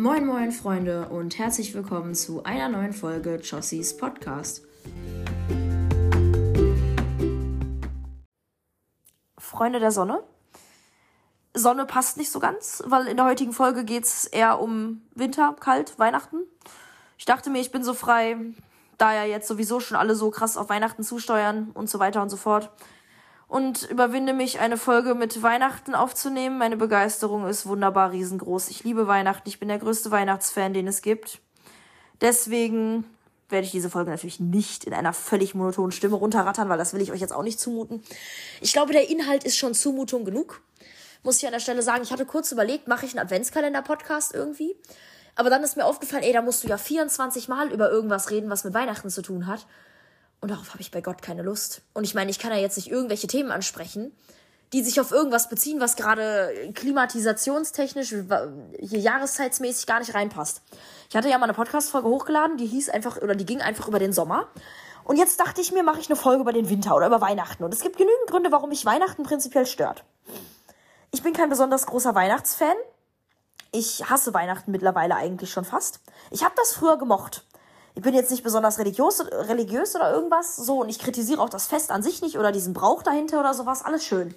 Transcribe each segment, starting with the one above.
Moin moin Freunde und herzlich willkommen zu einer neuen Folge Jossies Podcast. Freunde der Sonne. Sonne passt nicht so ganz, weil in der heutigen Folge geht es eher um Winter, kalt, Weihnachten. Ich dachte mir, ich bin so frei, da ja jetzt sowieso schon alle so krass auf Weihnachten zusteuern und so weiter und so fort und überwinde mich, eine Folge mit Weihnachten aufzunehmen. Meine Begeisterung ist wunderbar riesengroß. Ich liebe Weihnachten. Ich bin der größte Weihnachtsfan, den es gibt. Deswegen werde ich diese Folge natürlich nicht in einer völlig monotonen Stimme runterrattern, weil das will ich euch jetzt auch nicht zumuten. Ich glaube, der Inhalt ist schon Zumutung genug. Muss ich an der Stelle sagen, ich hatte kurz überlegt, mache ich einen Adventskalender-Podcast irgendwie? Aber dann ist mir aufgefallen, ey, da musst du ja 24 Mal über irgendwas reden, was mit Weihnachten zu tun hat. Und darauf habe ich bei Gott keine Lust. Und ich meine, ich kann ja jetzt nicht irgendwelche Themen ansprechen, die sich auf irgendwas beziehen, was gerade klimatisationstechnisch, hier jahreszeitsmäßig gar nicht reinpasst. Ich hatte ja mal eine Podcast-Folge hochgeladen, die hieß einfach, oder die ging einfach über den Sommer. Und jetzt dachte ich mir, mache ich eine Folge über den Winter oder über Weihnachten. Und es gibt genügend Gründe, warum mich Weihnachten prinzipiell stört. Ich bin kein besonders großer Weihnachtsfan. Ich hasse Weihnachten mittlerweile eigentlich schon fast. Ich habe das früher gemocht ich bin jetzt nicht besonders religiös, religiös oder irgendwas, so, und ich kritisiere auch das Fest an sich nicht oder diesen Brauch dahinter oder sowas, alles schön.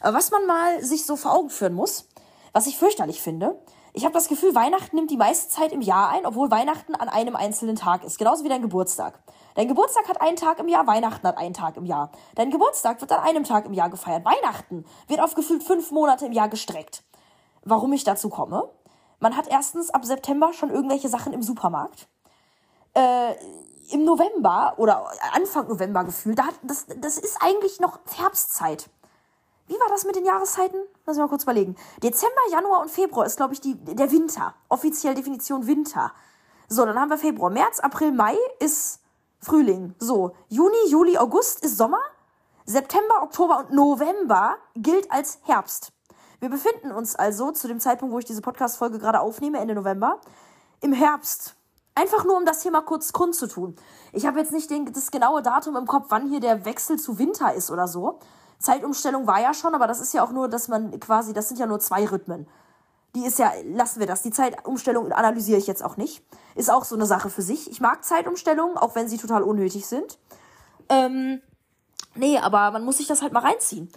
Aber was man mal sich so vor Augen führen muss, was ich fürchterlich finde, ich habe das Gefühl, Weihnachten nimmt die meiste Zeit im Jahr ein, obwohl Weihnachten an einem einzelnen Tag ist, genauso wie dein Geburtstag. Dein Geburtstag hat einen Tag im Jahr, Weihnachten hat einen Tag im Jahr. Dein Geburtstag wird an einem Tag im Jahr gefeiert. Weihnachten wird auf gefühlt fünf Monate im Jahr gestreckt. Warum ich dazu komme? Man hat erstens ab September schon irgendwelche Sachen im Supermarkt äh, im November oder Anfang November gefühlt, da hat, das, das ist eigentlich noch Herbstzeit. Wie war das mit den Jahreszeiten? Lass mich mal kurz überlegen. Dezember, Januar und Februar ist, glaube ich, die, der Winter. Offiziell Definition Winter. So, dann haben wir Februar. März, April, Mai ist Frühling. So, Juni, Juli, August ist Sommer. September, Oktober und November gilt als Herbst. Wir befinden uns also zu dem Zeitpunkt, wo ich diese Podcast-Folge gerade aufnehme, Ende November, im Herbst. Einfach nur, um das hier mal kurz kundzutun. Ich habe jetzt nicht den, das genaue Datum im Kopf, wann hier der Wechsel zu Winter ist oder so. Zeitumstellung war ja schon, aber das ist ja auch nur, dass man quasi, das sind ja nur zwei Rhythmen. Die ist ja, lassen wir das. Die Zeitumstellung analysiere ich jetzt auch nicht. Ist auch so eine Sache für sich. Ich mag Zeitumstellungen, auch wenn sie total unnötig sind. Ähm, nee, aber man muss sich das halt mal reinziehen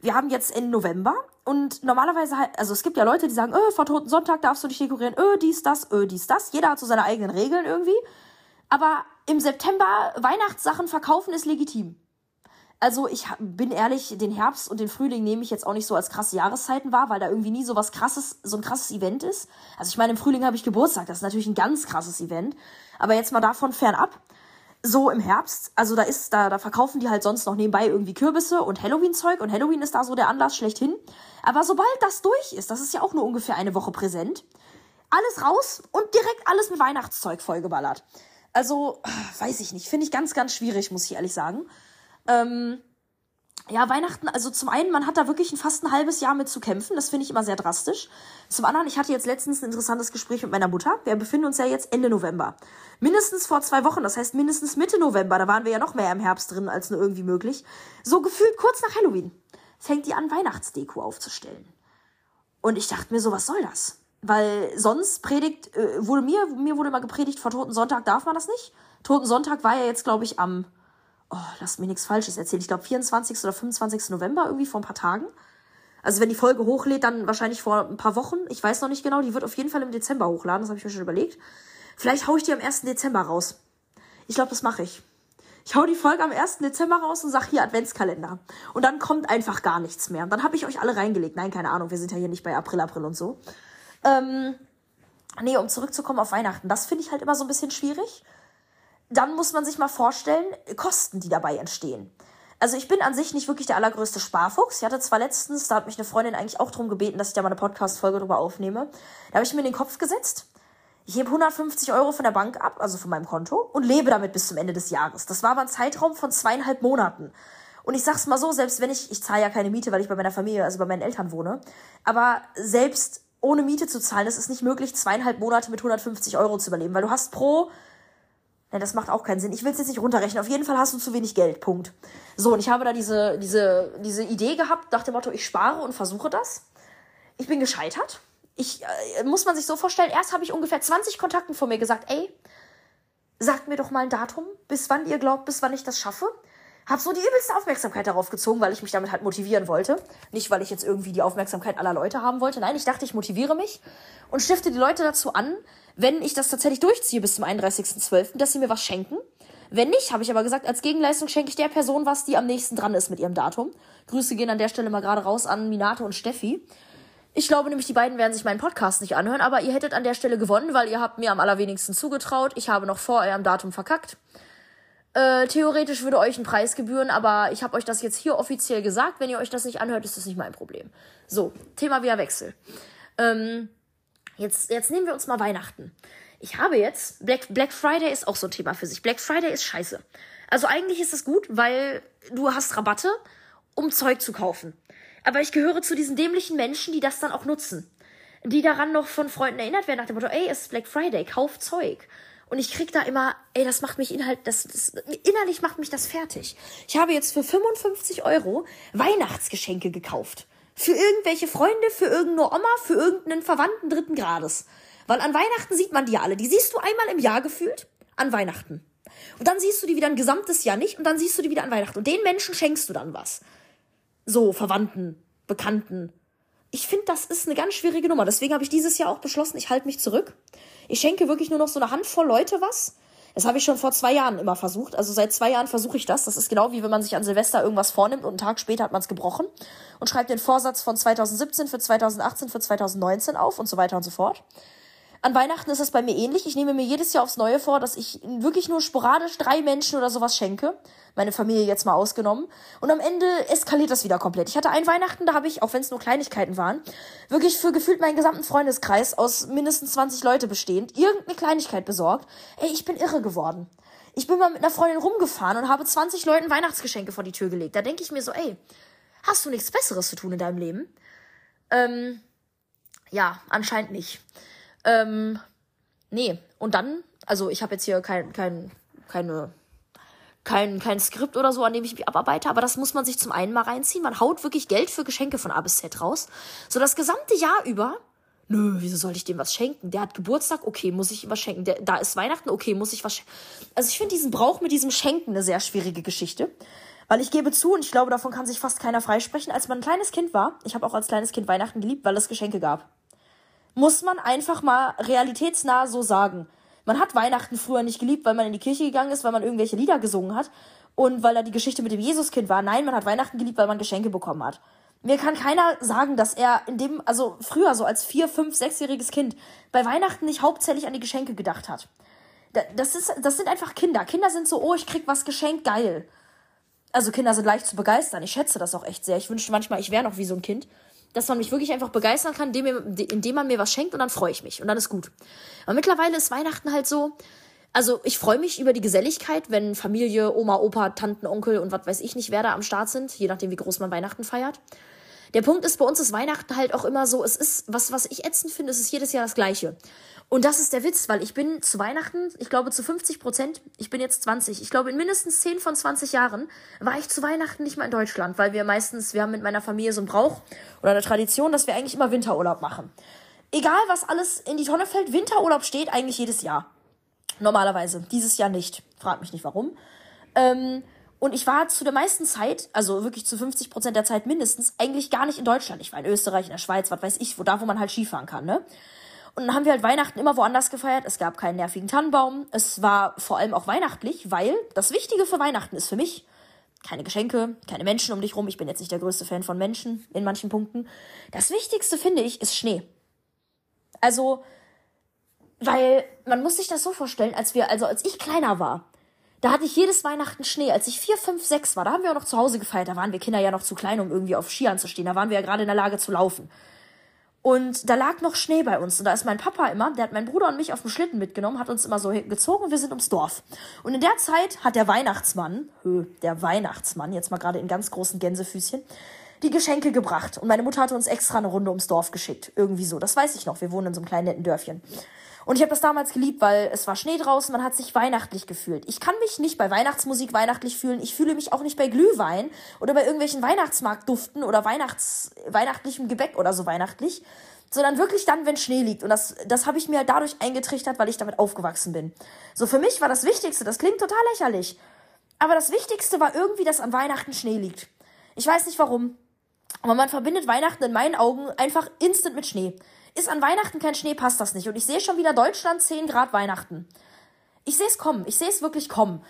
wir haben jetzt Ende November und normalerweise halt, also es gibt ja Leute, die sagen, öh, vor Toten Sonntag darfst du dich dekorieren, öh, dies, das, öh, dies, das. Jeder hat so seine eigenen Regeln irgendwie. Aber im September Weihnachtssachen verkaufen ist legitim. Also ich bin ehrlich, den Herbst und den Frühling nehme ich jetzt auch nicht so als krasse Jahreszeiten wahr, weil da irgendwie nie so was krasses, so ein krasses Event ist. Also ich meine, im Frühling habe ich Geburtstag, das ist natürlich ein ganz krasses Event. Aber jetzt mal davon fernab so im Herbst, also da ist, da, da verkaufen die halt sonst noch nebenbei irgendwie Kürbisse und Halloween-Zeug und Halloween ist da so der Anlass schlechthin. Aber sobald das durch ist, das ist ja auch nur ungefähr eine Woche präsent, alles raus und direkt alles mit Weihnachtszeug vollgeballert. Also, weiß ich nicht, finde ich ganz, ganz schwierig, muss ich ehrlich sagen. Ähm, ja, Weihnachten, also zum einen, man hat da wirklich fast ein halbes Jahr mit zu kämpfen. Das finde ich immer sehr drastisch. Zum anderen, ich hatte jetzt letztens ein interessantes Gespräch mit meiner Mutter. Wir befinden uns ja jetzt Ende November. Mindestens vor zwei Wochen, das heißt mindestens Mitte November, da waren wir ja noch mehr im Herbst drin als nur irgendwie möglich. So gefühlt kurz nach Halloween fängt die an, Weihnachtsdeko aufzustellen. Und ich dachte mir so, was soll das? Weil sonst predigt, äh, wurde mir, mir wurde immer gepredigt, vor Toten Sonntag darf man das nicht. Toten Sonntag war ja jetzt, glaube ich, am oh, lass mir nichts Falsches erzählen. Ich glaube, 24. oder 25. November, irgendwie vor ein paar Tagen. Also wenn die Folge hochlädt, dann wahrscheinlich vor ein paar Wochen. Ich weiß noch nicht genau. Die wird auf jeden Fall im Dezember hochladen. Das habe ich mir schon überlegt. Vielleicht haue ich die am 1. Dezember raus. Ich glaube, das mache ich. Ich hau die Folge am 1. Dezember raus und sag hier Adventskalender. Und dann kommt einfach gar nichts mehr. Und dann habe ich euch alle reingelegt. Nein, keine Ahnung. Wir sind ja hier nicht bei April, April und so. Ähm, nee, um zurückzukommen auf Weihnachten. Das finde ich halt immer so ein bisschen schwierig dann muss man sich mal vorstellen, Kosten, die dabei entstehen. Also ich bin an sich nicht wirklich der allergrößte Sparfuchs. Ich hatte zwar letztens, da hat mich eine Freundin eigentlich auch darum gebeten, dass ich da mal eine Podcast-Folge drüber aufnehme. Da habe ich mir in den Kopf gesetzt, ich hebe 150 Euro von der Bank ab, also von meinem Konto, und lebe damit bis zum Ende des Jahres. Das war aber ein Zeitraum von zweieinhalb Monaten. Und ich sag's mal so, selbst wenn ich, ich zahle ja keine Miete, weil ich bei meiner Familie, also bei meinen Eltern wohne, aber selbst ohne Miete zu zahlen, ist es nicht möglich, zweieinhalb Monate mit 150 Euro zu überleben, weil du hast pro Nein, das macht auch keinen Sinn. Ich will es jetzt nicht runterrechnen. Auf jeden Fall hast du zu wenig Geld. Punkt. So, und ich habe da diese, diese, diese Idee gehabt, nach dem Motto, ich spare und versuche das. Ich bin gescheitert. Ich, äh, muss man sich so vorstellen, erst habe ich ungefähr 20 Kontakten von mir gesagt, ey, sagt mir doch mal ein Datum, bis wann ihr glaubt, bis wann ich das schaffe. Hab so die übelste Aufmerksamkeit darauf gezogen, weil ich mich damit halt motivieren wollte. Nicht, weil ich jetzt irgendwie die Aufmerksamkeit aller Leute haben wollte. Nein, ich dachte, ich motiviere mich und stifte die Leute dazu an, wenn ich das tatsächlich durchziehe bis zum 31.12., dass sie mir was schenken. Wenn nicht, habe ich aber gesagt, als Gegenleistung schenke ich der Person was, die am nächsten dran ist mit ihrem Datum. Grüße gehen an der Stelle mal gerade raus an Minato und Steffi. Ich glaube nämlich, die beiden werden sich meinen Podcast nicht anhören, aber ihr hättet an der Stelle gewonnen, weil ihr habt mir am allerwenigsten zugetraut. Ich habe noch vor eurem Datum verkackt. Äh, theoretisch würde euch ein Preis gebühren, aber ich habe euch das jetzt hier offiziell gesagt. Wenn ihr euch das nicht anhört, ist das nicht mein Problem. So, Thema wieder Wechsel. Ähm, jetzt, jetzt nehmen wir uns mal Weihnachten. Ich habe jetzt, Black, Black Friday ist auch so ein Thema für sich. Black Friday ist scheiße. Also eigentlich ist es gut, weil du hast Rabatte, um Zeug zu kaufen. Aber ich gehöre zu diesen dämlichen Menschen, die das dann auch nutzen. Die daran noch von Freunden erinnert werden nach dem Motto, ey, es ist Black Friday, kauf Zeug. Und ich krieg da immer, ey, das macht mich inhalt, das, das, innerlich macht mich das fertig. Ich habe jetzt für 55 Euro Weihnachtsgeschenke gekauft. Für irgendwelche Freunde, für irgendeine Oma, für irgendeinen Verwandten dritten Grades. Weil an Weihnachten sieht man die alle. Die siehst du einmal im Jahr gefühlt an Weihnachten. Und dann siehst du die wieder ein gesamtes Jahr nicht und dann siehst du die wieder an Weihnachten. Und den Menschen schenkst du dann was. So, Verwandten, Bekannten. Ich finde, das ist eine ganz schwierige Nummer. Deswegen habe ich dieses Jahr auch beschlossen, ich halte mich zurück. Ich schenke wirklich nur noch so eine Handvoll Leute was. Das habe ich schon vor zwei Jahren immer versucht. Also seit zwei Jahren versuche ich das. Das ist genau wie wenn man sich an Silvester irgendwas vornimmt und einen Tag später hat man es gebrochen und schreibt den Vorsatz von 2017 für 2018 für 2019 auf und so weiter und so fort. An Weihnachten ist es bei mir ähnlich. Ich nehme mir jedes Jahr aufs Neue vor, dass ich wirklich nur sporadisch drei Menschen oder sowas schenke. Meine Familie jetzt mal ausgenommen. Und am Ende eskaliert das wieder komplett. Ich hatte ein Weihnachten, da habe ich, auch wenn es nur Kleinigkeiten waren, wirklich für gefühlt meinen gesamten Freundeskreis aus mindestens 20 Leute bestehend, irgendeine Kleinigkeit besorgt. Ey, ich bin irre geworden. Ich bin mal mit einer Freundin rumgefahren und habe 20 Leuten Weihnachtsgeschenke vor die Tür gelegt. Da denke ich mir so, ey, hast du nichts Besseres zu tun in deinem Leben? Ähm, ja, anscheinend nicht. Ähm, nee, und dann, also ich habe jetzt hier kein, kein, keine, kein, kein Skript oder so, an dem ich mich abarbeite, aber das muss man sich zum einen mal reinziehen. Man haut wirklich Geld für Geschenke von A bis Z raus. So das gesamte Jahr über. Nö, wieso soll ich dem was schenken? Der hat Geburtstag, okay, muss ich ihm was schenken. Der, da ist Weihnachten, okay, muss ich was schenken. Also ich finde diesen Brauch mit diesem Schenken eine sehr schwierige Geschichte. Weil ich gebe zu, und ich glaube, davon kann sich fast keiner freisprechen, als man ein kleines Kind war, ich habe auch als kleines Kind Weihnachten geliebt, weil es Geschenke gab muss man einfach mal realitätsnah so sagen. Man hat Weihnachten früher nicht geliebt, weil man in die Kirche gegangen ist, weil man irgendwelche Lieder gesungen hat und weil da die Geschichte mit dem Jesuskind war. Nein, man hat Weihnachten geliebt, weil man Geschenke bekommen hat. Mir kann keiner sagen, dass er in dem, also früher so als vier, fünf, sechsjähriges Kind bei Weihnachten nicht hauptsächlich an die Geschenke gedacht hat. Das ist, das sind einfach Kinder. Kinder sind so, oh, ich krieg was geschenkt, geil. Also Kinder sind leicht zu begeistern. Ich schätze das auch echt sehr. Ich wünschte manchmal, ich wäre noch wie so ein Kind dass man mich wirklich einfach begeistern kann, indem, man mir was schenkt und dann freue ich mich und dann ist gut. Aber mittlerweile ist Weihnachten halt so, also ich freue mich über die Geselligkeit, wenn Familie, Oma, Opa, Tanten, Onkel und was weiß ich nicht, wer da am Start sind, je nachdem, wie groß man Weihnachten feiert. Der Punkt ist, bei uns ist Weihnachten halt auch immer so, es ist, was, was ich ätzend finde, es ist jedes Jahr das Gleiche. Und das ist der Witz, weil ich bin zu Weihnachten, ich glaube zu 50 Prozent, ich bin jetzt 20, ich glaube in mindestens 10 von 20 Jahren war ich zu Weihnachten nicht mal in Deutschland, weil wir meistens, wir haben mit meiner Familie so einen Brauch oder eine Tradition, dass wir eigentlich immer Winterurlaub machen. Egal, was alles in die Tonne fällt, Winterurlaub steht eigentlich jedes Jahr. Normalerweise. Dieses Jahr nicht. Frag mich nicht warum. Ähm, und ich war zu der meisten Zeit, also wirklich zu 50 Prozent der Zeit mindestens, eigentlich gar nicht in Deutschland. Ich war in Österreich, in der Schweiz, was weiß ich, wo da, wo man halt Skifahren kann, ne? Und dann haben wir halt Weihnachten immer woanders gefeiert. Es gab keinen nervigen Tannenbaum. Es war vor allem auch weihnachtlich, weil das Wichtige für Weihnachten ist für mich keine Geschenke, keine Menschen um dich rum. Ich bin jetzt nicht der größte Fan von Menschen in manchen Punkten. Das Wichtigste finde ich ist Schnee. Also, weil man muss sich das so vorstellen, als wir, also als ich kleiner war, da hatte ich jedes Weihnachten Schnee. Als ich vier, fünf, sechs war, da haben wir auch noch zu Hause gefeiert. Da waren wir Kinder ja noch zu klein, um irgendwie auf Skiern zu stehen. Da waren wir ja gerade in der Lage zu laufen. Und da lag noch Schnee bei uns. Und da ist mein Papa immer, der hat meinen Bruder und mich auf dem Schlitten mitgenommen, hat uns immer so gezogen wir sind ums Dorf. Und in der Zeit hat der Weihnachtsmann, hö, der Weihnachtsmann, jetzt mal gerade in ganz großen Gänsefüßchen, die Geschenke gebracht. Und meine Mutter hatte uns extra eine Runde ums Dorf geschickt. Irgendwie so. Das weiß ich noch. Wir wohnen in so einem kleinen netten Dörfchen. Und ich habe das damals geliebt, weil es war Schnee draußen, man hat sich weihnachtlich gefühlt. Ich kann mich nicht bei Weihnachtsmusik weihnachtlich fühlen. Ich fühle mich auch nicht bei Glühwein oder bei irgendwelchen Weihnachtsmarktduften oder Weihnachts weihnachtlichem Gebäck oder so weihnachtlich, sondern wirklich dann, wenn Schnee liegt. Und das, das habe ich mir dadurch eingetrichtert, weil ich damit aufgewachsen bin. So für mich war das Wichtigste, das klingt total lächerlich, aber das Wichtigste war irgendwie, dass an Weihnachten Schnee liegt. Ich weiß nicht warum. Aber man verbindet Weihnachten in meinen Augen einfach instant mit Schnee. Ist an Weihnachten kein Schnee, passt das nicht. Und ich sehe schon wieder Deutschland 10 Grad Weihnachten. Ich sehe es kommen. Ich sehe es wirklich kommen.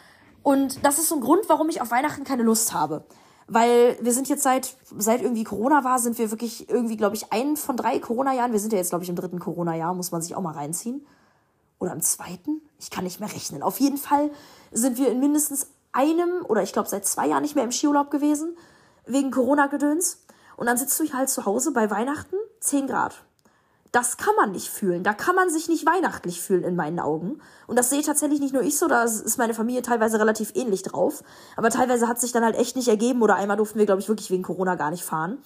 Und das ist so ein Grund, warum ich auf Weihnachten keine Lust habe. Weil wir sind jetzt seit, seit irgendwie Corona war, sind wir wirklich irgendwie, glaube ich, ein von drei Corona-Jahren. Wir sind ja jetzt, glaube ich, im dritten Corona-Jahr, muss man sich auch mal reinziehen. Oder im zweiten? Ich kann nicht mehr rechnen. Auf jeden Fall sind wir in mindestens einem oder ich glaube seit zwei Jahren nicht mehr im Skiurlaub gewesen, wegen Corona-Gedöns. Und dann sitzt du halt zu Hause bei Weihnachten, 10 Grad das kann man nicht fühlen. Da kann man sich nicht weihnachtlich fühlen in meinen Augen. Und das sehe tatsächlich nicht nur ich so, da ist meine Familie teilweise relativ ähnlich drauf. Aber teilweise hat sich dann halt echt nicht ergeben oder einmal durften wir, glaube ich, wirklich wegen Corona gar nicht fahren.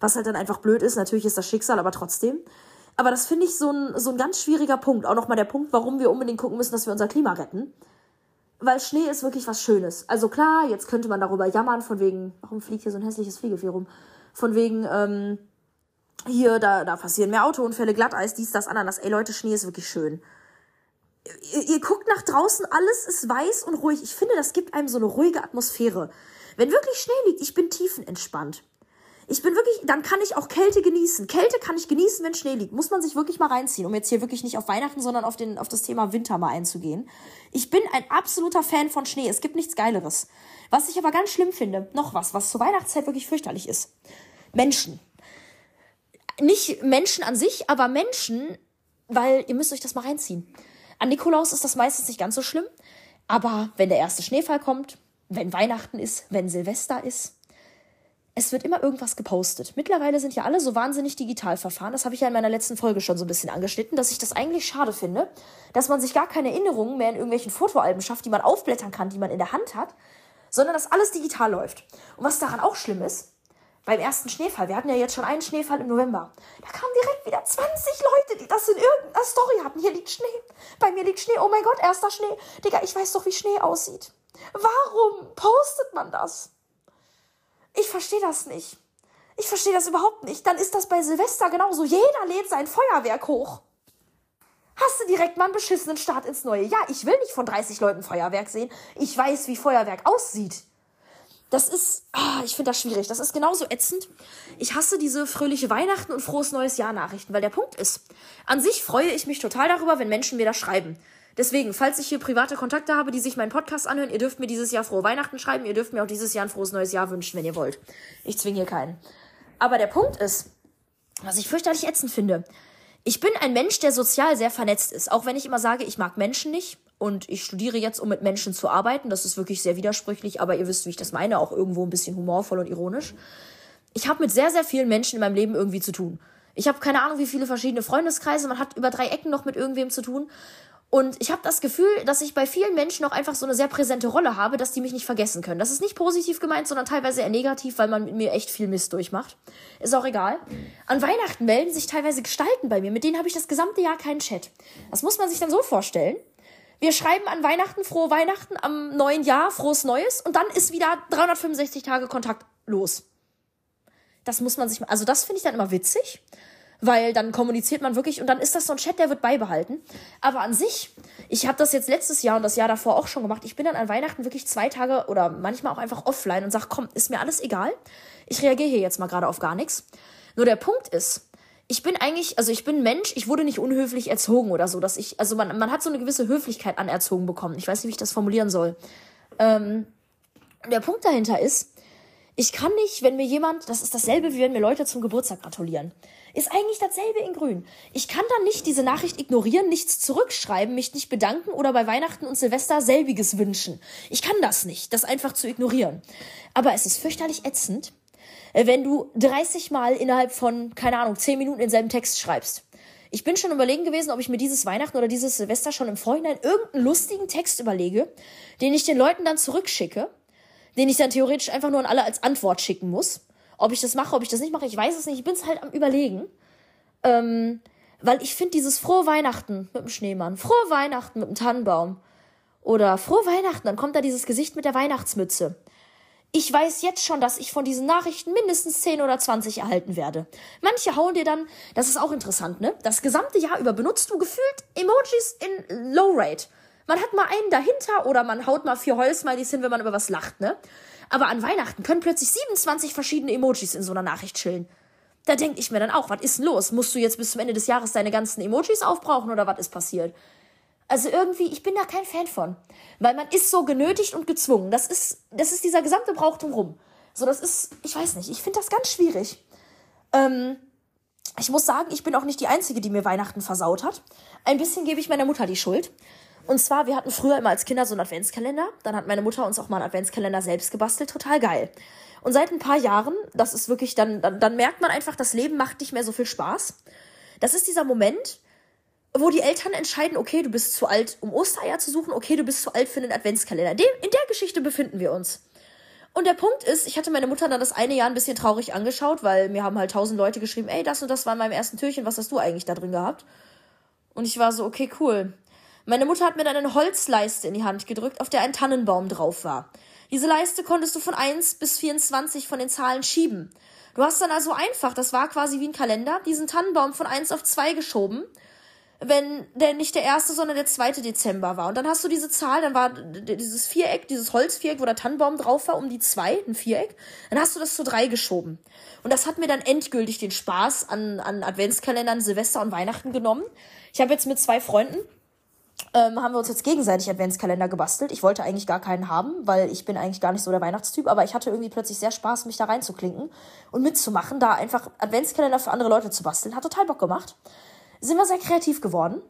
Was halt dann einfach blöd ist. Natürlich ist das Schicksal, aber trotzdem. Aber das finde ich so ein, so ein ganz schwieriger Punkt. Auch nochmal der Punkt, warum wir unbedingt gucken müssen, dass wir unser Klima retten. Weil Schnee ist wirklich was Schönes. Also klar, jetzt könnte man darüber jammern, von wegen, warum fliegt hier so ein hässliches Fliegefähr rum? Von wegen, ähm, hier, da, da passieren mehr Autounfälle, Glatteis, dies, das, Ananas. Ey Leute, Schnee ist wirklich schön. Ihr, ihr guckt nach draußen, alles ist weiß und ruhig. Ich finde, das gibt einem so eine ruhige Atmosphäre. Wenn wirklich Schnee liegt, ich bin tiefenentspannt. Ich bin wirklich, dann kann ich auch Kälte genießen. Kälte kann ich genießen, wenn Schnee liegt. Muss man sich wirklich mal reinziehen, um jetzt hier wirklich nicht auf Weihnachten, sondern auf, den, auf das Thema Winter mal einzugehen. Ich bin ein absoluter Fan von Schnee. Es gibt nichts Geileres. Was ich aber ganz schlimm finde, noch was, was zur Weihnachtszeit wirklich fürchterlich ist. Menschen nicht Menschen an sich, aber Menschen, weil ihr müsst euch das mal reinziehen. An Nikolaus ist das meistens nicht ganz so schlimm, aber wenn der erste Schneefall kommt, wenn Weihnachten ist, wenn Silvester ist, es wird immer irgendwas gepostet. Mittlerweile sind ja alle so wahnsinnig digital verfahren. Das habe ich ja in meiner letzten Folge schon so ein bisschen angeschnitten, dass ich das eigentlich schade finde, dass man sich gar keine Erinnerungen mehr in irgendwelchen Fotoalben schafft, die man aufblättern kann, die man in der Hand hat, sondern dass alles digital läuft. Und was daran auch schlimm ist, beim ersten Schneefall, wir hatten ja jetzt schon einen Schneefall im November, da kamen direkt wieder 20 Leute, die das in irgendeiner Story hatten. Hier liegt Schnee. Bei mir liegt Schnee. Oh mein Gott, erster Schnee. Digga, ich weiß doch, wie Schnee aussieht. Warum postet man das? Ich verstehe das nicht. Ich verstehe das überhaupt nicht. Dann ist das bei Silvester genauso. Jeder lädt sein Feuerwerk hoch. Hast du direkt mal einen beschissenen Start ins neue Jahr? Ich will nicht von 30 Leuten Feuerwerk sehen. Ich weiß, wie Feuerwerk aussieht. Das ist, ah, ich finde das schwierig. Das ist genauso ätzend. Ich hasse diese fröhliche Weihnachten und frohes neues Jahr Nachrichten, weil der Punkt ist, an sich freue ich mich total darüber, wenn Menschen mir das schreiben. Deswegen, falls ich hier private Kontakte habe, die sich meinen Podcast anhören, ihr dürft mir dieses Jahr frohe Weihnachten schreiben, ihr dürft mir auch dieses Jahr ein frohes neues Jahr wünschen, wenn ihr wollt. Ich zwinge hier keinen. Aber der Punkt ist, was ich fürchterlich ätzend finde, ich bin ein Mensch, der sozial sehr vernetzt ist. Auch wenn ich immer sage, ich mag Menschen nicht und ich studiere jetzt, um mit Menschen zu arbeiten. Das ist wirklich sehr widersprüchlich, aber ihr wisst, wie ich das meine, auch irgendwo ein bisschen humorvoll und ironisch. Ich habe mit sehr, sehr vielen Menschen in meinem Leben irgendwie zu tun. Ich habe keine Ahnung, wie viele verschiedene Freundeskreise. Man hat über drei Ecken noch mit irgendwem zu tun. Und ich habe das Gefühl, dass ich bei vielen Menschen auch einfach so eine sehr präsente Rolle habe, dass die mich nicht vergessen können. Das ist nicht positiv gemeint, sondern teilweise eher negativ, weil man mit mir echt viel Mist durchmacht. Ist auch egal. An Weihnachten melden sich teilweise Gestalten bei mir, mit denen habe ich das gesamte Jahr keinen Chat. Das muss man sich dann so vorstellen. Wir schreiben an Weihnachten frohe Weihnachten, am neuen Jahr frohes Neues und dann ist wieder 365 Tage Kontakt los. Das muss man sich, also das finde ich dann immer witzig weil dann kommuniziert man wirklich und dann ist das so ein Chat, der wird beibehalten. Aber an sich, ich habe das jetzt letztes Jahr und das Jahr davor auch schon gemacht. Ich bin dann an Weihnachten wirklich zwei Tage oder manchmal auch einfach offline und sage, komm, ist mir alles egal. Ich reagiere hier jetzt mal gerade auf gar nichts. Nur der Punkt ist, ich bin eigentlich, also ich bin Mensch, ich wurde nicht unhöflich erzogen oder so, dass ich, also man, man hat so eine gewisse Höflichkeit anerzogen bekommen. Ich weiß nicht, wie ich das formulieren soll. Ähm, der Punkt dahinter ist, ich kann nicht, wenn mir jemand, das ist dasselbe, wie wenn mir Leute zum Geburtstag gratulieren. Ist eigentlich dasselbe in grün. Ich kann dann nicht diese Nachricht ignorieren, nichts zurückschreiben, mich nicht bedanken oder bei Weihnachten und Silvester selbiges wünschen. Ich kann das nicht, das einfach zu ignorieren. Aber es ist fürchterlich ätzend, wenn du 30 Mal innerhalb von, keine Ahnung, 10 Minuten denselben Text schreibst. Ich bin schon überlegen gewesen, ob ich mir dieses Weihnachten oder dieses Silvester schon im Vorhinein irgendeinen lustigen Text überlege, den ich den Leuten dann zurückschicke den ich dann theoretisch einfach nur an alle als Antwort schicken muss. Ob ich das mache, ob ich das nicht mache, ich weiß es nicht. Ich bin es halt am Überlegen. Ähm, Weil ich finde dieses frohe Weihnachten mit dem Schneemann, frohe Weihnachten mit dem Tannenbaum oder frohe Weihnachten, dann kommt da dieses Gesicht mit der Weihnachtsmütze. Ich weiß jetzt schon, dass ich von diesen Nachrichten mindestens 10 oder 20 erhalten werde. Manche hauen dir dann, das ist auch interessant, ne? Das gesamte Jahr über benutzt du gefühlt Emojis in Low Rate. Man hat mal einen dahinter oder man haut mal vier Heulsmileys hin, wenn man über was lacht, ne? Aber an Weihnachten können plötzlich 27 verschiedene Emojis in so einer Nachricht chillen. Da denke ich mir dann auch, was ist denn los? Musst du jetzt bis zum Ende des Jahres deine ganzen Emojis aufbrauchen oder was ist passiert? Also irgendwie, ich bin da kein Fan von. Weil man ist so genötigt und gezwungen. Das ist, das ist dieser gesamte Brauchtum rum. So, das ist, ich weiß nicht, ich finde das ganz schwierig. Ähm, ich muss sagen, ich bin auch nicht die Einzige, die mir Weihnachten versaut hat. Ein bisschen gebe ich meiner Mutter die Schuld. Und zwar, wir hatten früher immer als Kinder so einen Adventskalender. Dann hat meine Mutter uns auch mal einen Adventskalender selbst gebastelt. Total geil. Und seit ein paar Jahren, das ist wirklich, dann, dann, dann merkt man einfach, das Leben macht nicht mehr so viel Spaß. Das ist dieser Moment, wo die Eltern entscheiden, okay, du bist zu alt, um Ostereier zu suchen, okay, du bist zu alt für einen Adventskalender. in der Geschichte befinden wir uns. Und der Punkt ist, ich hatte meine Mutter dann das eine Jahr ein bisschen traurig angeschaut, weil mir haben halt tausend Leute geschrieben, ey, das und das war in meinem ersten Türchen, was hast du eigentlich da drin gehabt? Und ich war so, okay, cool. Meine Mutter hat mir dann eine Holzleiste in die Hand gedrückt, auf der ein Tannenbaum drauf war. Diese Leiste konntest du von 1 bis 24 von den Zahlen schieben. Du hast dann also einfach, das war quasi wie ein Kalender, diesen Tannenbaum von 1 auf 2 geschoben wenn der nicht der erste, sondern der zweite Dezember war. Und dann hast du diese Zahl, dann war dieses Viereck, dieses Holzviereck, wo der Tannenbaum drauf war, um die zwei, ein Viereck. Dann hast du das zu drei geschoben. Und das hat mir dann endgültig den Spaß an, an Adventskalendern, Silvester und Weihnachten genommen. Ich habe jetzt mit zwei Freunden, ähm, haben wir uns jetzt gegenseitig Adventskalender gebastelt. Ich wollte eigentlich gar keinen haben, weil ich bin eigentlich gar nicht so der Weihnachtstyp, aber ich hatte irgendwie plötzlich sehr Spaß, mich da reinzuklinken und mitzumachen, da einfach Adventskalender für andere Leute zu basteln. Hat total Bock gemacht sind wir sehr kreativ geworden.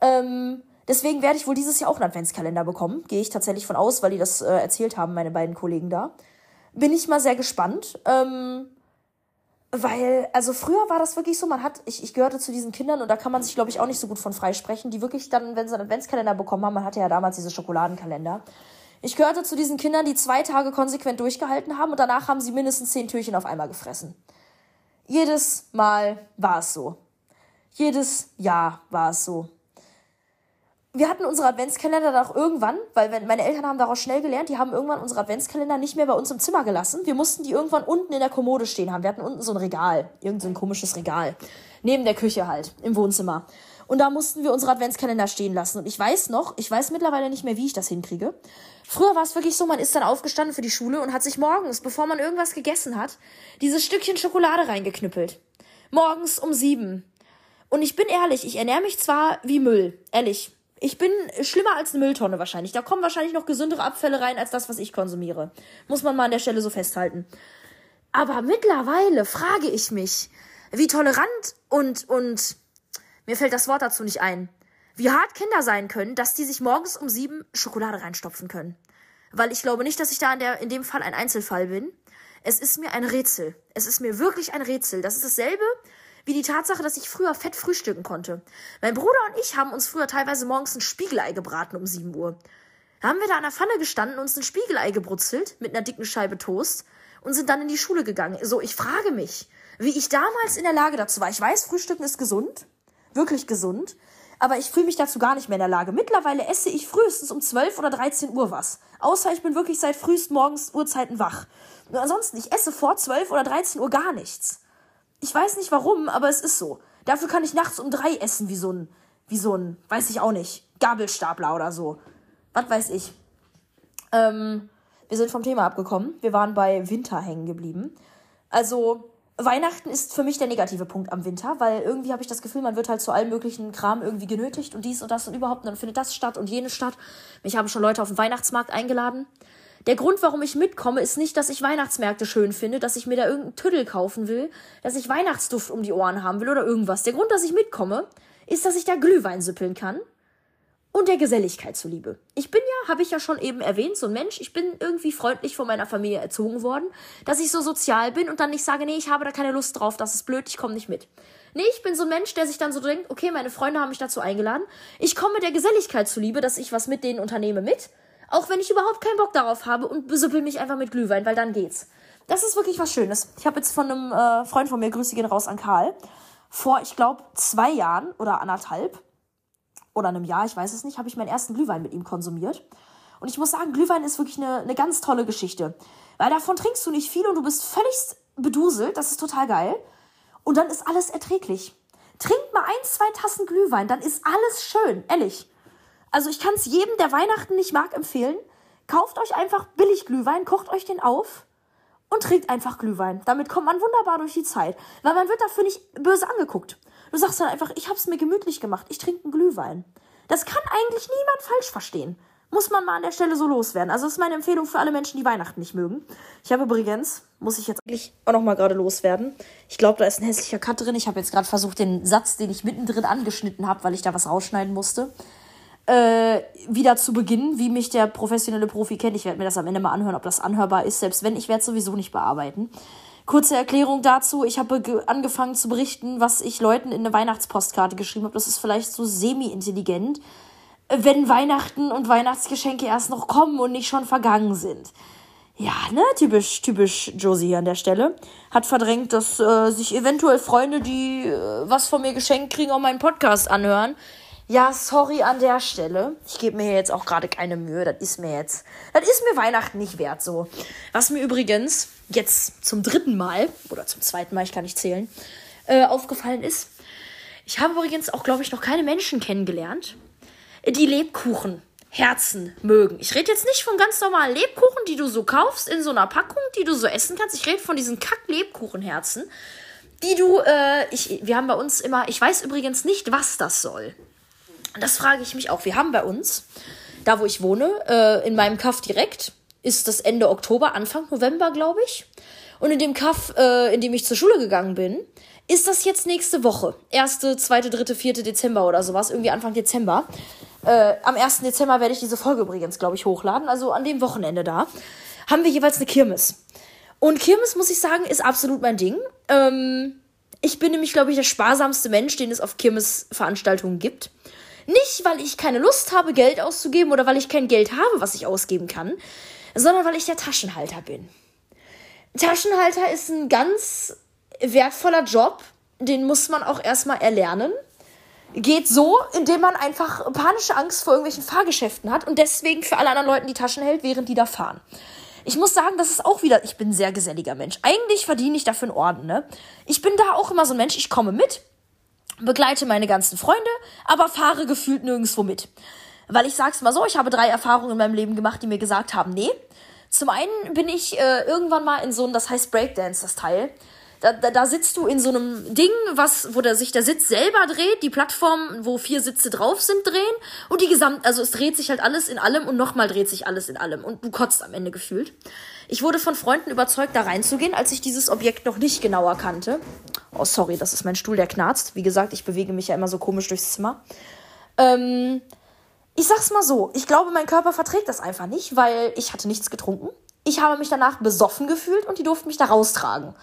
Ähm, deswegen werde ich wohl dieses Jahr auch einen Adventskalender bekommen. Gehe ich tatsächlich von aus, weil die das äh, erzählt haben, meine beiden Kollegen da. Bin ich mal sehr gespannt. Ähm, weil, also früher war das wirklich so, man hat, ich, ich gehörte zu diesen Kindern und da kann man sich, glaube ich, auch nicht so gut von freisprechen, die wirklich dann, wenn sie einen Adventskalender bekommen haben, man hatte ja damals diese Schokoladenkalender. Ich gehörte zu diesen Kindern, die zwei Tage konsequent durchgehalten haben und danach haben sie mindestens zehn Türchen auf einmal gefressen. Jedes Mal war es so. Jedes Jahr war es so. Wir hatten unsere Adventskalender dann auch irgendwann, weil meine Eltern haben daraus schnell gelernt, die haben irgendwann unsere Adventskalender nicht mehr bei uns im Zimmer gelassen. Wir mussten die irgendwann unten in der Kommode stehen haben. Wir hatten unten so ein Regal, irgend so ein komisches Regal. Neben der Küche halt, im Wohnzimmer. Und da mussten wir unsere Adventskalender stehen lassen. Und ich weiß noch, ich weiß mittlerweile nicht mehr, wie ich das hinkriege. Früher war es wirklich so, man ist dann aufgestanden für die Schule und hat sich morgens, bevor man irgendwas gegessen hat, dieses Stückchen Schokolade reingeknüppelt. Morgens um sieben. Und ich bin ehrlich, ich ernähre mich zwar wie Müll, ehrlich. Ich bin schlimmer als eine Mülltonne wahrscheinlich. Da kommen wahrscheinlich noch gesündere Abfälle rein als das, was ich konsumiere. Muss man mal an der Stelle so festhalten. Aber mittlerweile frage ich mich, wie tolerant und, und, mir fällt das Wort dazu nicht ein, wie hart Kinder sein können, dass die sich morgens um sieben Schokolade reinstopfen können. Weil ich glaube nicht, dass ich da in, der, in dem Fall ein Einzelfall bin. Es ist mir ein Rätsel. Es ist mir wirklich ein Rätsel. Das ist dasselbe, wie die Tatsache, dass ich früher fett frühstücken konnte. Mein Bruder und ich haben uns früher teilweise morgens ein Spiegelei gebraten um 7 Uhr. Da haben wir da an der Pfanne gestanden, uns ein Spiegelei gebrutzelt mit einer dicken Scheibe Toast und sind dann in die Schule gegangen. So, ich frage mich, wie ich damals in der Lage dazu war. Ich weiß, Frühstücken ist gesund, wirklich gesund, aber ich fühle mich dazu gar nicht mehr in der Lage. Mittlerweile esse ich frühestens um 12 oder 13 Uhr was. Außer ich bin wirklich seit frühest morgens Uhrzeiten wach. Und ansonsten, ich esse vor 12 oder 13 Uhr gar nichts. Ich weiß nicht warum, aber es ist so. Dafür kann ich nachts um drei essen, wie so ein, wie so ein, weiß ich auch nicht, Gabelstapler oder so. Was weiß ich. Ähm, wir sind vom Thema abgekommen. Wir waren bei Winter hängen geblieben. Also, Weihnachten ist für mich der negative Punkt am Winter, weil irgendwie habe ich das Gefühl, man wird halt zu allem möglichen Kram irgendwie genötigt und dies und das und überhaupt und dann findet das statt und jenes statt. Mich haben schon Leute auf den Weihnachtsmarkt eingeladen. Der Grund, warum ich mitkomme, ist nicht, dass ich Weihnachtsmärkte schön finde, dass ich mir da irgendeinen Tüdel kaufen will, dass ich Weihnachtsduft um die Ohren haben will oder irgendwas. Der Grund, dass ich mitkomme, ist, dass ich da Glühwein süppeln kann und der Geselligkeit zuliebe. Ich bin ja, habe ich ja schon eben erwähnt, so ein Mensch, ich bin irgendwie freundlich von meiner Familie erzogen worden, dass ich so sozial bin und dann nicht sage, nee, ich habe da keine Lust drauf, das ist blöd, ich komme nicht mit. Nee, ich bin so ein Mensch, der sich dann so denkt, okay, meine Freunde haben mich dazu eingeladen, ich komme der Geselligkeit zuliebe, dass ich was mit denen unternehme mit auch wenn ich überhaupt keinen Bock darauf habe und besüppel mich einfach mit Glühwein, weil dann geht's. Das ist wirklich was Schönes. Ich habe jetzt von einem äh, Freund von mir, Grüße gehen raus an Karl, vor, ich glaube, zwei Jahren oder anderthalb oder einem Jahr, ich weiß es nicht, habe ich meinen ersten Glühwein mit ihm konsumiert. Und ich muss sagen, Glühwein ist wirklich eine, eine ganz tolle Geschichte. Weil davon trinkst du nicht viel und du bist völlig beduselt. Das ist total geil. Und dann ist alles erträglich. Trinkt mal ein, zwei Tassen Glühwein, dann ist alles schön, ehrlich. Also ich kann es jedem, der Weihnachten nicht mag, empfehlen. Kauft euch einfach billig Glühwein, kocht euch den auf und trinkt einfach Glühwein. Damit kommt man wunderbar durch die Zeit, weil man wird dafür nicht böse angeguckt. Du sagst dann einfach, ich hab's mir gemütlich gemacht, ich trinke einen Glühwein. Das kann eigentlich niemand falsch verstehen. Muss man mal an der Stelle so loswerden. Also das ist meine Empfehlung für alle Menschen, die Weihnachten nicht mögen. Ich habe übrigens, muss ich jetzt eigentlich auch noch gerade loswerden. Ich glaube, da ist ein hässlicher Cut drin. Ich habe jetzt gerade versucht, den Satz, den ich mittendrin angeschnitten habe, weil ich da was rausschneiden musste, äh, wieder zu beginnen, wie mich der professionelle Profi kennt. Ich werde mir das am Ende mal anhören, ob das anhörbar ist, selbst wenn ich werde es sowieso nicht bearbeiten. Kurze Erklärung dazu. Ich habe angefangen zu berichten, was ich Leuten in eine Weihnachtspostkarte geschrieben habe. Das ist vielleicht so semi-intelligent, wenn Weihnachten und Weihnachtsgeschenke erst noch kommen und nicht schon vergangen sind. Ja, ne, typisch, typisch Josie hier an der Stelle. Hat verdrängt, dass äh, sich eventuell Freunde, die äh, was von mir geschenkt kriegen, auch meinen Podcast anhören. Ja, sorry an der Stelle. Ich gebe mir jetzt auch gerade keine Mühe. Das ist mir jetzt. Das ist mir Weihnachten nicht wert so. Was mir übrigens jetzt zum dritten Mal, oder zum zweiten Mal, ich kann nicht zählen, äh, aufgefallen ist. Ich habe übrigens auch, glaube ich, noch keine Menschen kennengelernt, die Lebkuchen. Herzen mögen. Ich rede jetzt nicht von ganz normalen Lebkuchen, die du so kaufst in so einer Packung, die du so essen kannst. Ich rede von diesen Kack-Lebkuchenherzen, die du, äh, ich, wir haben bei uns immer, ich weiß übrigens nicht, was das soll. Das frage ich mich auch. Wir haben bei uns, da wo ich wohne, äh, in meinem Kaff direkt, ist das Ende Oktober, Anfang November, glaube ich. Und in dem Kaff, äh, in dem ich zur Schule gegangen bin, ist das jetzt nächste Woche. Erste, zweite, dritte, vierte Dezember oder sowas. Irgendwie Anfang Dezember. Äh, am 1. Dezember werde ich diese Folge übrigens, glaube ich, hochladen. Also an dem Wochenende da. Haben wir jeweils eine Kirmes. Und Kirmes, muss ich sagen, ist absolut mein Ding. Ähm, ich bin nämlich, glaube ich, der sparsamste Mensch, den es auf Kirmesveranstaltungen gibt. Nicht, weil ich keine Lust habe, Geld auszugeben oder weil ich kein Geld habe, was ich ausgeben kann, sondern weil ich der Taschenhalter bin. Taschenhalter ist ein ganz wertvoller Job, den muss man auch erstmal erlernen. Geht so, indem man einfach panische Angst vor irgendwelchen Fahrgeschäften hat und deswegen für alle anderen Leuten die Taschen hält, während die da fahren. Ich muss sagen, das ist auch wieder, ich bin ein sehr geselliger Mensch. Eigentlich verdiene ich dafür einen Orden, ne? Ich bin da auch immer so ein Mensch, ich komme mit, begleite meine ganzen Freunde, aber fahre gefühlt nirgendwo mit. Weil ich sag's mal so, ich habe drei Erfahrungen in meinem Leben gemacht, die mir gesagt haben, nee. Zum einen bin ich äh, irgendwann mal in so einem, das heißt Breakdance, das Teil. Da, da, da sitzt du in so einem Ding, was, wo der, sich der Sitz selber dreht, die Plattform, wo vier Sitze drauf sind, drehen und die gesamt, also es dreht sich halt alles in allem und nochmal dreht sich alles in allem und du kotzt am Ende gefühlt. Ich wurde von Freunden überzeugt, da reinzugehen, als ich dieses Objekt noch nicht genauer kannte. Oh, sorry, das ist mein Stuhl, der knarzt. Wie gesagt, ich bewege mich ja immer so komisch durchs Zimmer. Ähm, ich sag's mal so, ich glaube, mein Körper verträgt das einfach nicht, weil ich hatte nichts getrunken. Ich habe mich danach besoffen gefühlt und die durften mich da raustragen.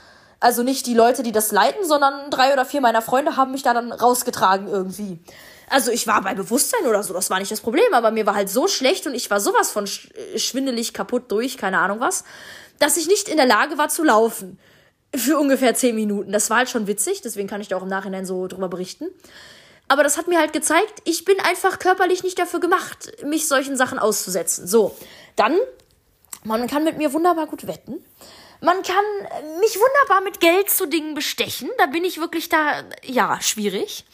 Also nicht die Leute, die das leiten, sondern drei oder vier meiner Freunde haben mich da dann rausgetragen irgendwie. Also ich war bei Bewusstsein oder so, das war nicht das Problem, aber mir war halt so schlecht und ich war sowas von äh, schwindelig kaputt durch, keine Ahnung was, dass ich nicht in der Lage war zu laufen. Für ungefähr zehn Minuten. Das war halt schon witzig, deswegen kann ich da auch im Nachhinein so drüber berichten. Aber das hat mir halt gezeigt, ich bin einfach körperlich nicht dafür gemacht, mich solchen Sachen auszusetzen. So, dann, man kann mit mir wunderbar gut wetten. Man kann mich wunderbar mit Geld zu Dingen bestechen. Da bin ich wirklich da, ja, schwierig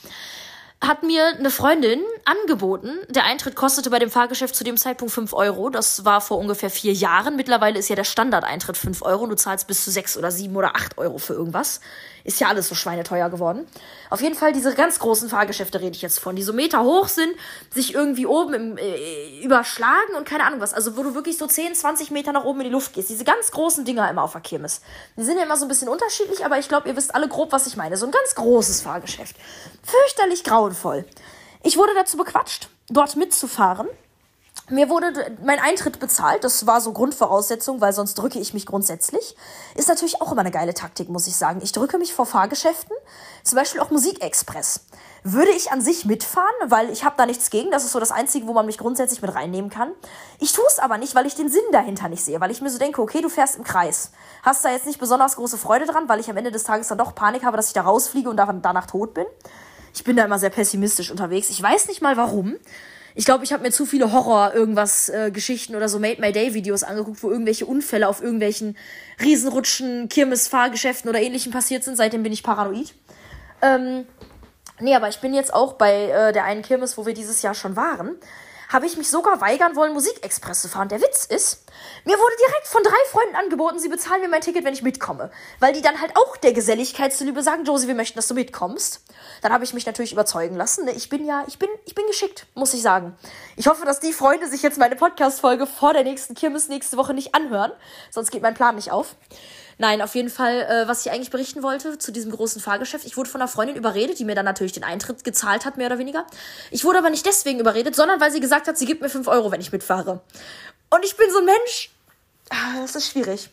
hat mir eine Freundin angeboten. Der Eintritt kostete bei dem Fahrgeschäft zu dem Zeitpunkt 5 Euro. Das war vor ungefähr vier Jahren. Mittlerweile ist ja der Standardeintritt 5 Euro. Du zahlst bis zu 6 oder 7 oder 8 Euro für irgendwas. Ist ja alles so schweineteuer geworden. Auf jeden Fall diese ganz großen Fahrgeschäfte rede ich jetzt von, die so Meter hoch sind, sich irgendwie oben im, äh, überschlagen und keine Ahnung was. Also wo du wirklich so 10, 20 Meter nach oben in die Luft gehst. Diese ganz großen Dinger immer auf der Kirmes. Die sind ja immer so ein bisschen unterschiedlich, aber ich glaube, ihr wisst alle grob, was ich meine. So ein ganz großes Fahrgeschäft. Fürchterlich grauenvoll. Ich wurde dazu bequatscht, dort mitzufahren Mir wurde mein Eintritt bezahlt, das war so Grundvoraussetzung, weil sonst drücke ich mich grundsätzlich. Ist natürlich auch immer eine geile Taktik, muss ich sagen. Ich drücke mich vor Fahrgeschäften, zum Beispiel auch Musikexpress. Würde ich an sich mitfahren, weil ich habe da nichts gegen. Das ist so das Einzige, wo man mich grundsätzlich mit reinnehmen kann. Ich tue es aber nicht, weil ich den Sinn dahinter nicht sehe. Weil ich mir so denke, okay, du fährst im Kreis. Hast da jetzt nicht besonders große Freude dran, weil ich am Ende des Tages dann doch Panik habe, dass ich da rausfliege und danach tot bin. Ich bin da immer sehr pessimistisch unterwegs. Ich weiß nicht mal warum. Ich glaube, ich habe mir zu viele Horror irgendwas äh, oder so Made My Day Videos angeguckt, wo irgendwelche Unfälle auf irgendwelchen Riesenrutschen, Kirmesfahrgeschäften oder ähnlichem passiert sind. Seitdem bin ich paranoid. Ähm, Nee, aber ich bin jetzt auch bei äh, der einen Kirmes, wo wir dieses Jahr schon waren, habe ich mich sogar weigern wollen, Musikexpress zu fahren. Der Witz ist, mir wurde direkt von drei Freunden angeboten, sie bezahlen mir mein Ticket, wenn ich mitkomme. Weil die dann halt auch der Geselligkeit zuliebe sagen, Josie, wir möchten, dass du mitkommst. Dann habe ich mich natürlich überzeugen lassen. Ich bin ja, ich bin, ich bin geschickt, muss ich sagen. Ich hoffe, dass die Freunde sich jetzt meine Podcast-Folge vor der nächsten Kirmes nächste Woche nicht anhören. Sonst geht mein Plan nicht auf. Nein, auf jeden Fall, äh, was ich eigentlich berichten wollte zu diesem großen Fahrgeschäft. Ich wurde von einer Freundin überredet, die mir dann natürlich den Eintritt gezahlt hat, mehr oder weniger. Ich wurde aber nicht deswegen überredet, sondern weil sie gesagt hat, sie gibt mir 5 Euro, wenn ich mitfahre. Und ich bin so ein Mensch. Ah, das ist schwierig.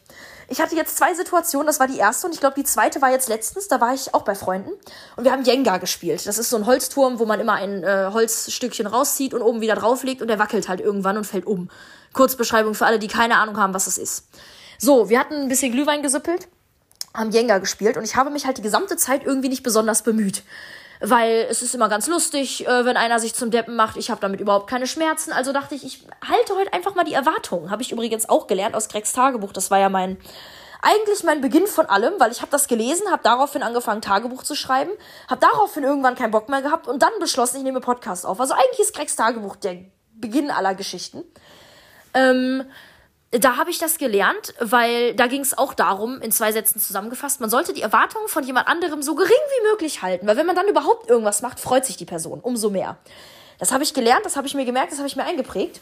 Ich hatte jetzt zwei Situationen. Das war die erste und ich glaube, die zweite war jetzt letztens. Da war ich auch bei Freunden und wir haben Jenga gespielt. Das ist so ein Holzturm, wo man immer ein äh, Holzstückchen rauszieht und oben wieder drauflegt und der wackelt halt irgendwann und fällt um. Kurzbeschreibung für alle, die keine Ahnung haben, was das ist. So, wir hatten ein bisschen Glühwein gesüppelt, haben Jenga gespielt und ich habe mich halt die gesamte Zeit irgendwie nicht besonders bemüht. Weil es ist immer ganz lustig, äh, wenn einer sich zum Deppen macht. Ich habe damit überhaupt keine Schmerzen. Also dachte ich, ich halte heute einfach mal die Erwartungen. Habe ich übrigens auch gelernt aus Gregs Tagebuch. Das war ja mein eigentlich mein Beginn von allem, weil ich habe das gelesen, habe daraufhin angefangen Tagebuch zu schreiben, habe daraufhin irgendwann keinen Bock mehr gehabt und dann beschlossen, ich nehme Podcast auf. Also eigentlich ist Gregs Tagebuch der Beginn aller Geschichten. Ähm, da habe ich das gelernt, weil da ging es auch darum, in zwei Sätzen zusammengefasst, man sollte die Erwartungen von jemand anderem so gering wie möglich halten, weil wenn man dann überhaupt irgendwas macht, freut sich die Person umso mehr. Das habe ich gelernt, das habe ich mir gemerkt, das habe ich mir eingeprägt.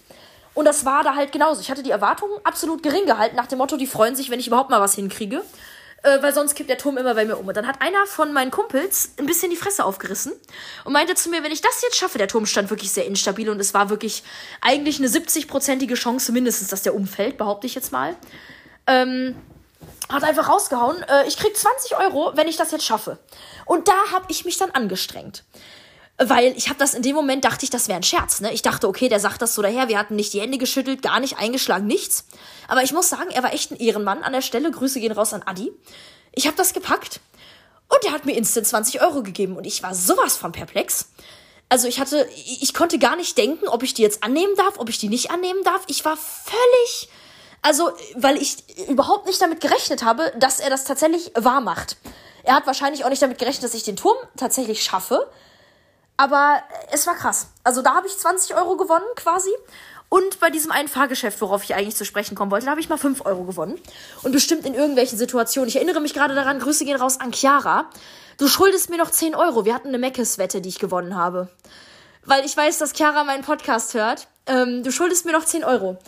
Und das war da halt genauso. Ich hatte die Erwartungen absolut gering gehalten, nach dem Motto, die freuen sich, wenn ich überhaupt mal was hinkriege äh, weil sonst kippt der Turm immer bei mir um. Und dann hat einer von meinen Kumpels ein bisschen die Fresse aufgerissen und meinte zu mir, wenn ich das jetzt schaffe, der Turm stand wirklich sehr instabil und es war wirklich eigentlich eine 70-prozentige Chance mindestens, dass der umfällt, behaupte ich jetzt mal. Ähm, hat einfach rausgehauen, äh, ich krieg 20 Euro, wenn ich das jetzt schaffe. Und da habe ich mich dann angestrengt. Weil ich habe das in dem Moment, dachte ich, das wäre ein Scherz. Ne? Ich dachte, okay, der sagt das so daher, wir hatten nicht die Hände geschüttelt, gar nicht eingeschlagen, nichts. Aber ich muss sagen, er war echt ein Ehrenmann an der Stelle. Grüße gehen raus an Adi. Ich habe das gepackt und er hat mir instant 20 Euro gegeben und ich war sowas von perplex. Also ich hatte, ich konnte gar nicht denken, ob ich die jetzt annehmen darf, ob ich die nicht annehmen darf. Ich war völlig, also weil ich überhaupt nicht damit gerechnet habe, dass er das tatsächlich wahr macht. Er hat wahrscheinlich auch nicht damit gerechnet, dass ich den Turm tatsächlich schaffe. Aber es war krass. Also da habe ich 20 Euro gewonnen quasi. Und bei diesem einen Fahrgeschäft, worauf ich eigentlich zu sprechen kommen wollte, da habe ich mal 5 Euro gewonnen. Und bestimmt in irgendwelchen Situationen. Ich erinnere mich gerade daran, Grüße gehen raus an Chiara. Du schuldest mir noch 10 Euro. Wir hatten eine Meckes-Wette, die ich gewonnen habe. Weil ich weiß, dass Chiara meinen Podcast hört. Ähm, du schuldest mir noch 10 Euro.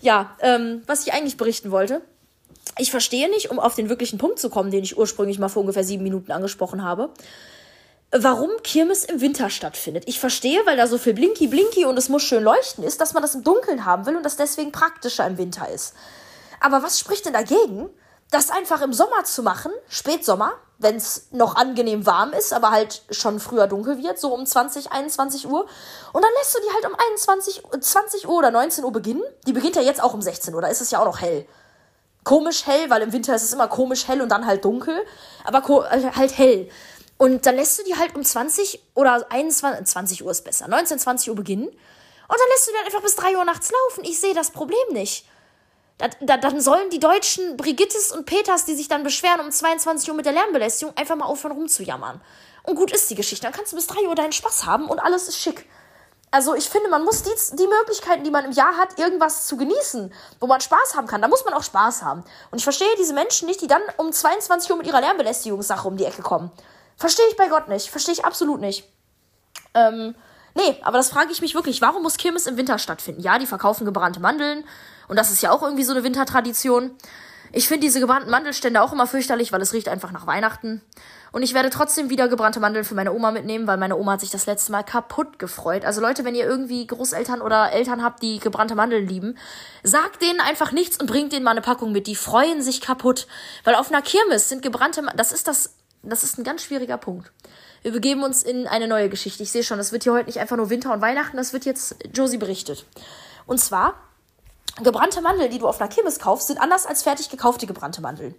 Ja, ähm, was ich eigentlich berichten wollte. Ich verstehe nicht, um auf den wirklichen Punkt zu kommen, den ich ursprünglich mal vor ungefähr sieben Minuten angesprochen habe warum Kirmes im Winter stattfindet. Ich verstehe, weil da so viel Blinky Blinky und es muss schön leuchten ist, dass man das im Dunkeln haben will und das deswegen praktischer im Winter ist. Aber was spricht denn dagegen, das einfach im Sommer zu machen, Spätsommer, wenn es noch angenehm warm ist, aber halt schon früher dunkel wird, so um 20, 21 Uhr. Und dann lässt du die halt um 21, 20 Uhr oder 19 Uhr beginnen. Die beginnt ja jetzt auch um 16 Uhr, da ist es ja auch noch hell. Komisch hell, weil im Winter ist es immer komisch hell und dann halt dunkel, aber halt hell. Und dann lässt du die halt um 20 oder 21, 20 Uhr ist besser, 19, 20 Uhr beginnen. Und dann lässt du die halt einfach bis 3 Uhr nachts laufen. Ich sehe das Problem nicht. Da, da, dann sollen die deutschen Brigittes und Peters, die sich dann beschweren um 22 Uhr mit der Lärmbelästigung, einfach mal aufhören rumzujammern. Und gut ist die Geschichte. Dann kannst du bis 3 Uhr deinen Spaß haben und alles ist schick. Also ich finde, man muss die, die Möglichkeiten, die man im Jahr hat, irgendwas zu genießen, wo man Spaß haben kann. Da muss man auch Spaß haben. Und ich verstehe diese Menschen nicht, die dann um 22 Uhr mit ihrer Lärmbelästigungssache um die Ecke kommen. Verstehe ich bei Gott nicht. Verstehe ich absolut nicht. Ähm, nee, aber das frage ich mich wirklich. Warum muss Kirmes im Winter stattfinden? Ja, die verkaufen gebrannte Mandeln. Und das ist ja auch irgendwie so eine Wintertradition. Ich finde diese gebrannten Mandelstände auch immer fürchterlich, weil es riecht einfach nach Weihnachten. Und ich werde trotzdem wieder gebrannte Mandeln für meine Oma mitnehmen, weil meine Oma hat sich das letzte Mal kaputt gefreut. Also Leute, wenn ihr irgendwie Großeltern oder Eltern habt, die gebrannte Mandeln lieben, sagt denen einfach nichts und bringt denen mal eine Packung mit. Die freuen sich kaputt. Weil auf einer Kirmes sind gebrannte Mandeln, das ist das, das ist ein ganz schwieriger Punkt. Wir begeben uns in eine neue Geschichte. Ich sehe schon, das wird hier heute nicht einfach nur Winter und Weihnachten, das wird jetzt Josie berichtet. Und zwar Gebrannte Mandeln, die du auf einer Kirmes kaufst, sind anders als fertig gekaufte gebrannte Mandeln.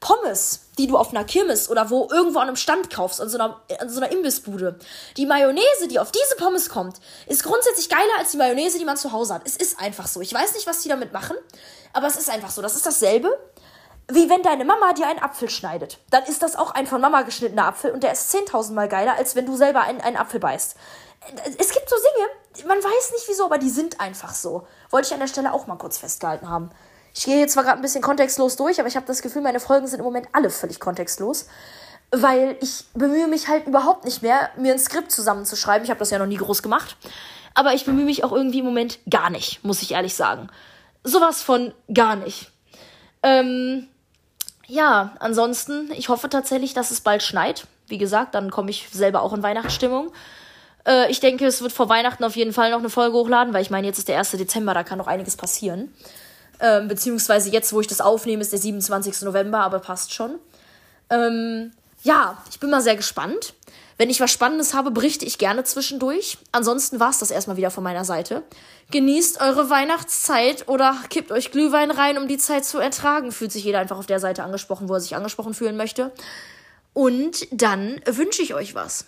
Pommes, die du auf einer Kirmes oder wo irgendwo an einem Stand kaufst, an so einer, an so einer Imbissbude. Die Mayonnaise, die auf diese Pommes kommt, ist grundsätzlich geiler als die Mayonnaise, die man zu Hause hat. Es ist einfach so. Ich weiß nicht, was die damit machen, aber es ist einfach so. Das ist dasselbe, wie wenn deine Mama dir einen Apfel schneidet. Dann ist das auch ein von Mama geschnittener Apfel und der ist 10.000 Mal geiler, als wenn du selber einen, einen Apfel beißt. Es gibt so Dinge, man weiß nicht wieso, aber die sind einfach so. Wollte ich an der Stelle auch mal kurz festgehalten haben. Ich gehe jetzt zwar gerade ein bisschen kontextlos durch, aber ich habe das Gefühl, meine Folgen sind im Moment alle völlig kontextlos. Weil ich bemühe mich halt überhaupt nicht mehr, mir ein Skript zusammenzuschreiben. Ich habe das ja noch nie groß gemacht. Aber ich bemühe mich auch irgendwie im Moment gar nicht, muss ich ehrlich sagen. Sowas von gar nicht. Ähm, ja, ansonsten, ich hoffe tatsächlich, dass es bald schneit. Wie gesagt, dann komme ich selber auch in Weihnachtsstimmung. Äh, ich denke, es wird vor Weihnachten auf jeden Fall noch eine Folge hochladen, weil ich meine, jetzt ist der 1. Dezember, da kann noch einiges passieren. Ähm, beziehungsweise jetzt, wo ich das aufnehme, ist der 27. November, aber passt schon. Ähm, ja, ich bin mal sehr gespannt. Wenn ich was Spannendes habe, berichte ich gerne zwischendurch. Ansonsten war es das erstmal wieder von meiner Seite. Genießt eure Weihnachtszeit oder kippt euch Glühwein rein, um die Zeit zu ertragen. Fühlt sich jeder einfach auf der Seite angesprochen, wo er sich angesprochen fühlen möchte. Und dann wünsche ich euch was.